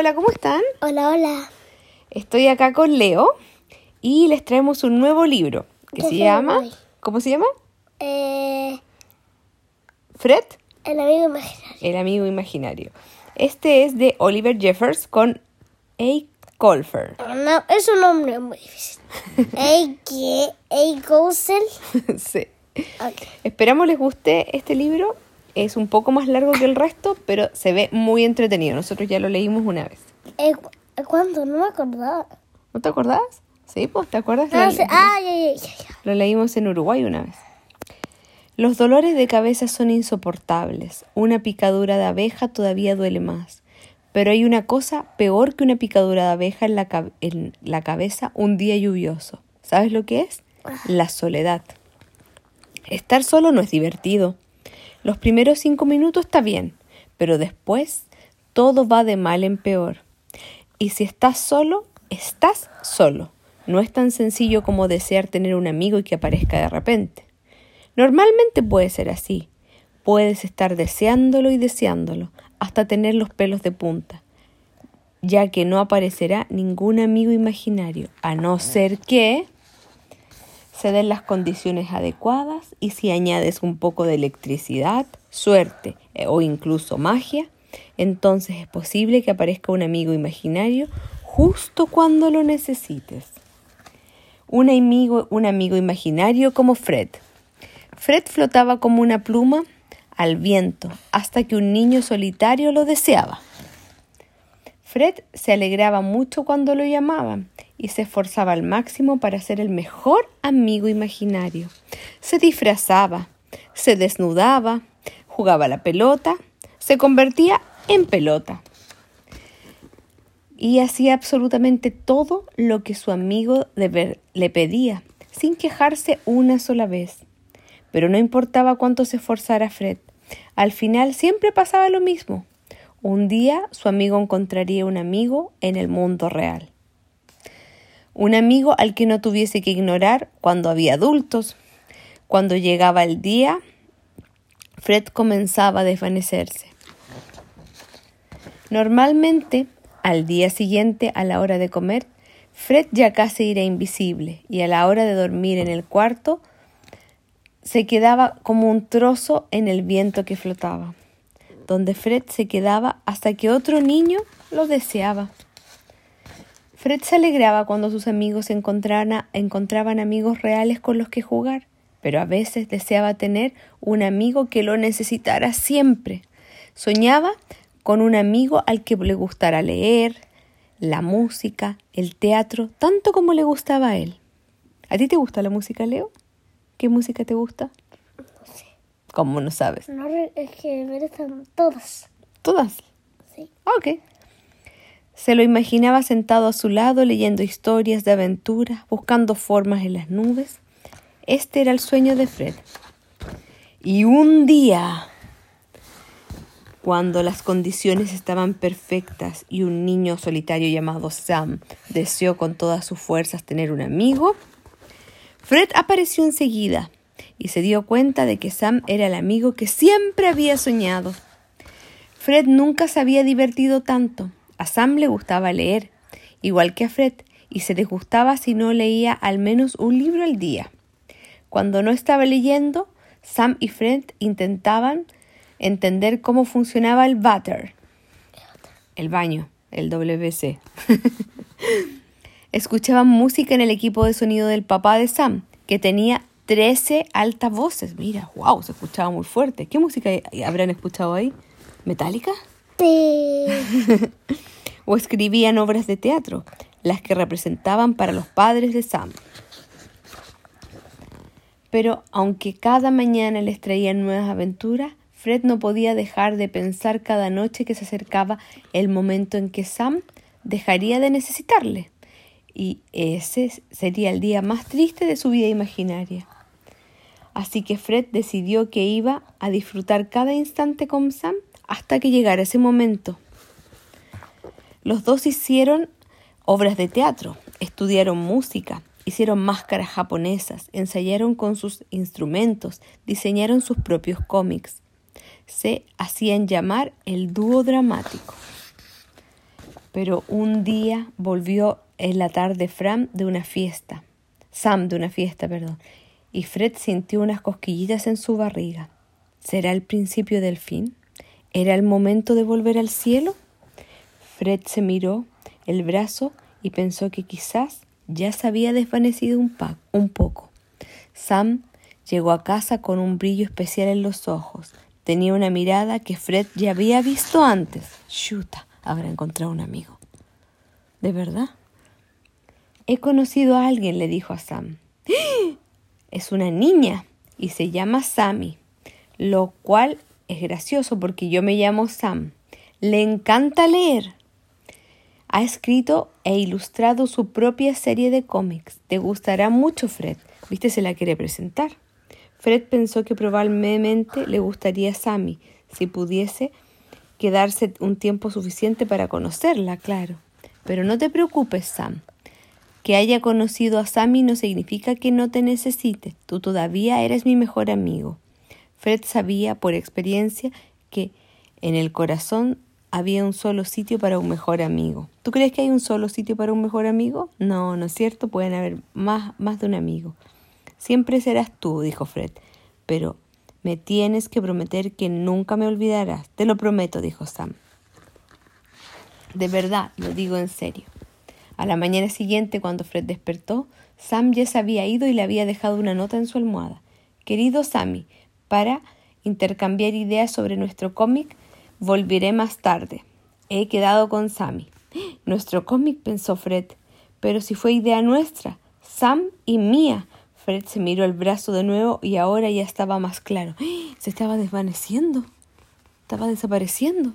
hola, ¿cómo están? Hola, hola. Estoy acá con Leo y les traemos un nuevo libro que ¿Qué se llama... ¿Cómo se llama? Eh, Fred, el amigo imaginario. el amigo imaginario. Este es de Oliver Jeffers con A. Colfer. No, es un nombre muy difícil. Ey, ¿qué? Gossel. sí. Esperamos les guste este libro. Es un poco más largo que el resto, pero se ve muy entretenido. Nosotros ya lo leímos una vez. Eh, cu- ¿Cuándo? No me acordaba. ¿No te acordás? Sí, pues, ¿te acuerdas? Ah, Lo- sí. ah, ya, ya, ya. Lo leímos en Uruguay una vez. Los dolores de cabeza son insoportables. Una picadura de abeja todavía duele más. Pero hay una cosa peor que una picadura de abeja en la, en la cabeza un día lluvioso. ¿Sabes lo que es? La soledad. Estar solo no es divertido. Los primeros cinco minutos está bien, pero después todo va de mal en peor. Y si estás solo, estás solo. No es tan sencillo como desear tener un amigo y que aparezca de repente. Normalmente puede ser así. Puedes estar deseándolo y deseándolo hasta tener los pelos de punta, ya que no aparecerá ningún amigo imaginario, a no ser que se den las condiciones adecuadas y si añades un poco de electricidad, suerte eh, o incluso magia, entonces es posible que aparezca un amigo imaginario justo cuando lo necesites. Un amigo, un amigo imaginario como Fred. Fred flotaba como una pluma al viento hasta que un niño solitario lo deseaba. Fred se alegraba mucho cuando lo llamaban y se esforzaba al máximo para ser el mejor amigo imaginario. Se disfrazaba, se desnudaba, jugaba la pelota, se convertía en pelota. Y hacía absolutamente todo lo que su amigo le pedía, sin quejarse una sola vez. Pero no importaba cuánto se esforzara Fred, al final siempre pasaba lo mismo. Un día su amigo encontraría un amigo en el mundo real. Un amigo al que no tuviese que ignorar cuando había adultos. Cuando llegaba el día, Fred comenzaba a desvanecerse. Normalmente, al día siguiente, a la hora de comer, Fred ya casi era invisible y a la hora de dormir en el cuarto, se quedaba como un trozo en el viento que flotaba, donde Fred se quedaba hasta que otro niño lo deseaba. Fred se alegraba cuando sus amigos encontraban amigos reales con los que jugar, pero a veces deseaba tener un amigo que lo necesitara siempre. Soñaba con un amigo al que le gustara leer, la música, el teatro, tanto como le gustaba a él. ¿A ti te gusta la música, Leo? ¿Qué música te gusta? ¿Cómo no sabes? No, es que me gustan todas. Todas. Sí. Ah, Ok. Se lo imaginaba sentado a su lado leyendo historias de aventuras, buscando formas en las nubes. Este era el sueño de Fred. Y un día, cuando las condiciones estaban perfectas y un niño solitario llamado Sam deseó con todas sus fuerzas tener un amigo, Fred apareció enseguida y se dio cuenta de que Sam era el amigo que siempre había soñado. Fred nunca se había divertido tanto. A Sam le gustaba leer, igual que a Fred, y se disgustaba si no leía al menos un libro al día. Cuando no estaba leyendo, Sam y Fred intentaban entender cómo funcionaba el váter, el baño, el WC. Escuchaban música en el equipo de sonido del papá de Sam, que tenía 13 altavoces. Mira, wow, se escuchaba muy fuerte. ¿Qué música habrán escuchado ahí? ¿Metálica? O escribían obras de teatro, las que representaban para los padres de Sam. Pero aunque cada mañana les traían nuevas aventuras, Fred no podía dejar de pensar cada noche que se acercaba el momento en que Sam dejaría de necesitarle. Y ese sería el día más triste de su vida imaginaria. Así que Fred decidió que iba a disfrutar cada instante con Sam hasta que llegara ese momento. Los dos hicieron obras de teatro, estudiaron música, hicieron máscaras japonesas, ensayaron con sus instrumentos, diseñaron sus propios cómics. Se hacían llamar el dúo dramático. Pero un día volvió en la tarde Fram de una fiesta, Sam de una fiesta, perdón, y Fred sintió unas cosquillitas en su barriga. ¿Será el principio del fin? ¿Era el momento de volver al cielo? Fred se miró el brazo y pensó que quizás ya se había desvanecido un, poco. Sam llegó a casa con un brillo especial en los ojos. Tenía una mirada que Fred ya había visto antes. Chuta, habrá encontrado un amigo. ¿De verdad? He conocido a alguien, le dijo a Sam. Es una niña y se llama Sammy, lo cual es gracioso porque yo me llamo Sam. Le encanta leer. Ha escrito e ilustrado su propia serie de cómics. Te gustará mucho, Fred. ¿Viste? Se la quiere presentar. Fred pensó que probablemente le gustaría a Sammy si pudiese quedarse un tiempo suficiente para conocerla, claro. Pero no te preocupes, Sam. Que haya conocido a Sammy no significa que no te necesite. Tú todavía eres mi mejor amigo. Fred sabía por experiencia que en el corazón había un solo sitio para un mejor amigo. ¿Tú crees que hay un solo sitio para un mejor amigo? No, no es cierto, pueden haber más, más de un amigo. Siempre serás tú, dijo Fred, pero me tienes que prometer que nunca me olvidarás. Te lo prometo, dijo Sam. De verdad, lo digo en serio. A la mañana siguiente, cuando Fred despertó, Sam ya se había ido y le había dejado una nota en su almohada. Querido Sammy, para intercambiar ideas sobre nuestro cómic, volveré más tarde. He quedado con Sammy. Nuestro cómic, pensó Fred. Pero si fue idea nuestra, Sam y mía. Fred se miró el brazo de nuevo y ahora ya estaba más claro. Se estaba desvaneciendo. Estaba desapareciendo.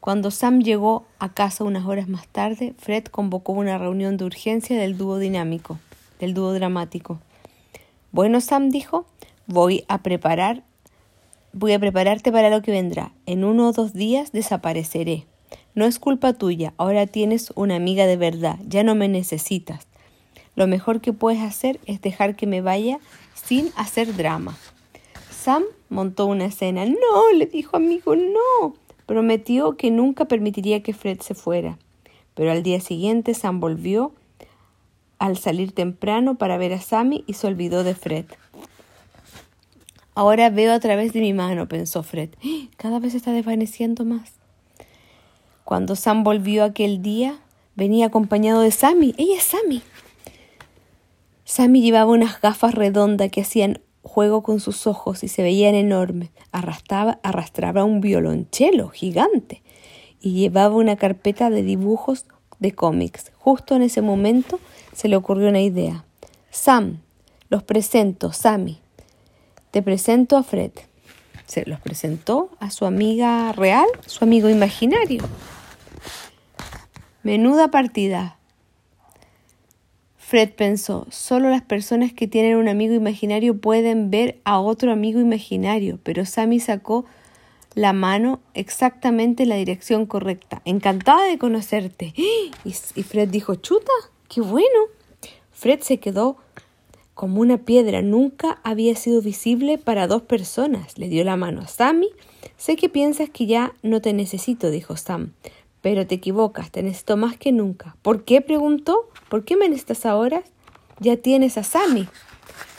Cuando Sam llegó a casa unas horas más tarde, Fred convocó una reunión de urgencia del dúo dinámico, del dúo dramático. Bueno, Sam dijo, voy a preparar, voy a prepararte para lo que vendrá. En uno o dos días desapareceré. No es culpa tuya, ahora tienes una amiga de verdad, ya no me necesitas. Lo mejor que puedes hacer es dejar que me vaya sin hacer drama. Sam montó una escena. No, le dijo amigo, no. Prometió que nunca permitiría que Fred se fuera. Pero al día siguiente Sam volvió al salir temprano para ver a Sammy y se olvidó de Fred. Ahora veo a través de mi mano, pensó Fred. Cada vez está desvaneciendo más. Cuando Sam volvió aquel día, venía acompañado de Sammy. Ella es Sammy. Sammy llevaba unas gafas redondas que hacían juego con sus ojos y se veían enormes. Arrastraba un violonchelo gigante y llevaba una carpeta de dibujos de cómics. Justo en ese momento se le ocurrió una idea. Sam, los presento, Sammy. Te presento a Fred. Se los presentó a su amiga real, su amigo imaginario. Menuda partida. Fred pensó, solo las personas que tienen un amigo imaginario pueden ver a otro amigo imaginario, pero Sammy sacó la mano exactamente en la dirección correcta. Encantada de conocerte. Y, Fred dijo, chuta, qué bueno. Fred se quedó como una piedra. Nunca había sido visible para dos personas. Le dio la mano a Sammy. Sé que piensas que ya no te necesito, dijo Sam. Pero te equivocas, te necesito más que nunca. ¿Por qué? preguntó. ¿Por qué me necesitas ahora? Ya tienes a Sammy.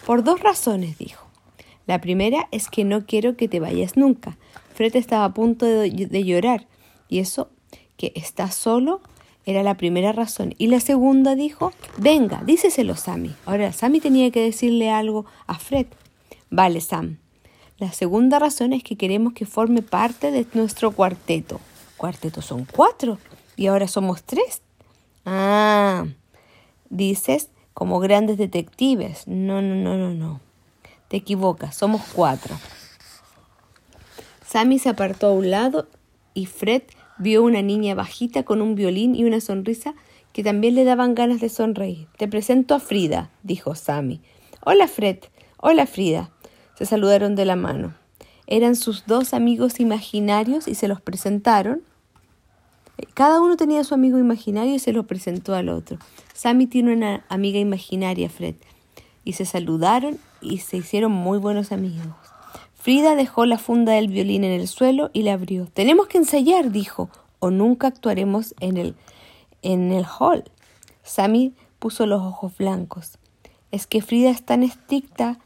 Por dos razones, dijo. La primera es que no quiero que te vayas nunca. Fred estaba a punto de, de llorar. Y eso, que estás solo, era la primera razón. Y la segunda dijo, venga, díceselo Sammy. Ahora Sammy tenía que decirle algo a Fred. Vale, Sam. La segunda razón es que queremos que forme parte de nuestro cuarteto cuarteto son cuatro y ahora somos tres. Ah, dices como grandes detectives. No, no, no, no, no. Te equivocas, somos cuatro. Sammy se apartó a un lado y Fred vio una niña bajita con un violín y una sonrisa que también le daban ganas de sonreír. Te presento a Frida, dijo Sammy. Hola Fred, hola Frida. Se saludaron de la mano. Eran sus dos amigos imaginarios y se los presentaron cada uno tenía su amigo imaginario y se lo presentó al otro. Sammy tiene una amiga imaginaria, Fred, y se saludaron y se hicieron muy buenos amigos. Frida dejó la funda del violín en el suelo y la abrió. Tenemos que ensayar, dijo. o nunca actuaremos en el, en el hall. Sammy puso los ojos blancos. Es que Frida es tan estricta,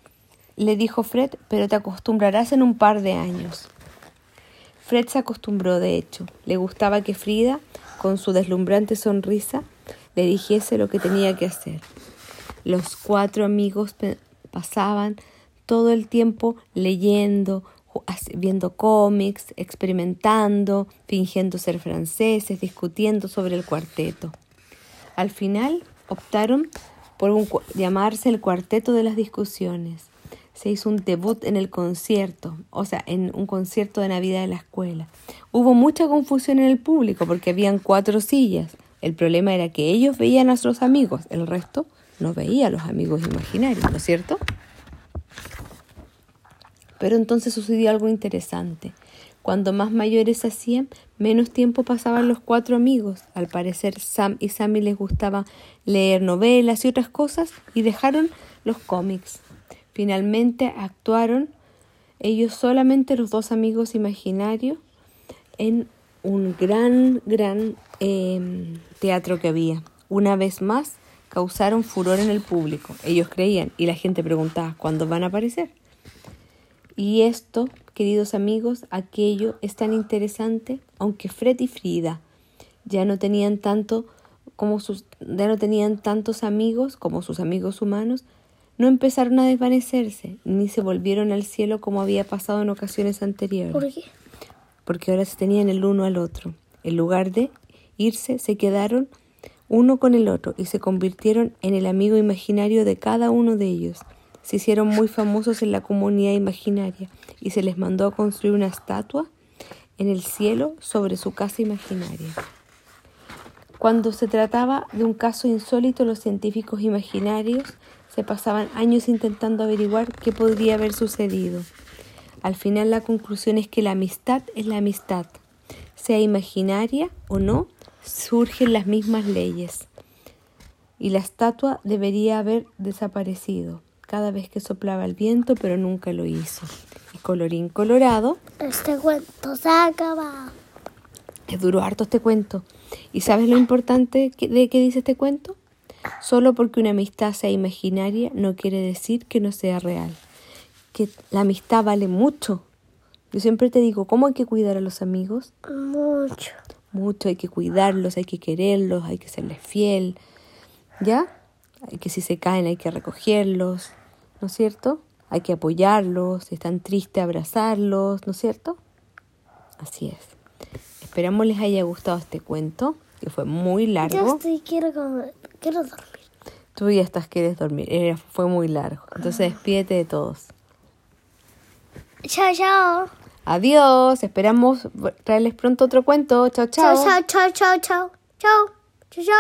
le dijo Fred, pero te acostumbrarás en un par de años. Fred se acostumbró, de hecho. Le gustaba que Frida, con su deslumbrante sonrisa, le dijese lo que tenía que hacer. Los cuatro amigos pasaban todo el tiempo leyendo, viendo cómics, experimentando, fingiendo ser franceses, discutiendo sobre el cuarteto. Al final optaron por llamarse el cuarteto de las discusiones. Se hizo un debut en el concierto, o sea, en un concierto de Navidad de la escuela. Hubo mucha confusión en el público porque habían cuatro sillas. El problema era que ellos veían a sus amigos, el resto no veía a los amigos imaginarios, ¿no es cierto? Pero entonces sucedió algo interesante. Cuando más mayores hacían, menos tiempo pasaban los cuatro amigos. Al parecer Sam y Sammy les gustaba leer novelas y otras cosas y dejaron los cómics. Finalmente actuaron ellos solamente los dos amigos imaginarios en un gran, gran em, teatro que había. Una vez más causaron furor en el público. Ellos creían y la gente preguntaba ¿cuándo van a aparecer? Y esto, queridos amigos, aquello es tan interesante, aunque Fred y Frida ya no tenían tanto como sus, ya no tenían tantos amigos como sus amigos humanos, no empezaron a desvanecerse, ni se volvieron al cielo como había pasado en ocasiones anteriores. ¿Por qué? Porque ahora se tenían el uno al otro. En lugar de irse, se quedaron uno con el otro y se convirtieron en el amigo imaginario de cada uno de ellos se hicieron muy famosos en la comunidad imaginaria y se les mandó a construir una estatua en el cielo sobre su casa imaginaria. Cuando se trataba de un caso insólito, los científicos imaginarios se pasaban años intentando averiguar qué podría haber sucedido. Al final la conclusión es que la amistad es la amistad. Sea imaginaria o no, surgen las mismas leyes. Y la estatua debería haber desaparecido cada vez que soplaba el viento, pero nunca lo hizo. Y colorín colorado. Este cuento se acaba. Es duro harto este cuento. ¿Y sabes lo importante de qué dice este cuento? Solo porque una amistad sea imaginaria no quiere decir que no sea real. Que la amistad vale mucho. Yo siempre te digo, ¿cómo hay que cuidar a los amigos? Mucho. Mucho, hay que cuidarlos, hay que quererlos, hay que serles fiel. ¿Ya? Hay que si se caen hay que recogerlos. ¿No es cierto? Hay que apoyarlos, si están tristes, abrazarlos, ¿no es cierto? Así es. Esperamos les haya gustado este cuento, que fue muy largo. Yo estoy, quiero, quiero dormir. Tú ya estás, quieres dormir. fue muy largo. Entonces despídete de todos. Chao, chao. Adiós. Esperamos traerles pronto otro cuento. Chao, chao. Chao, chao, chao, chao. Chao, chao, chao.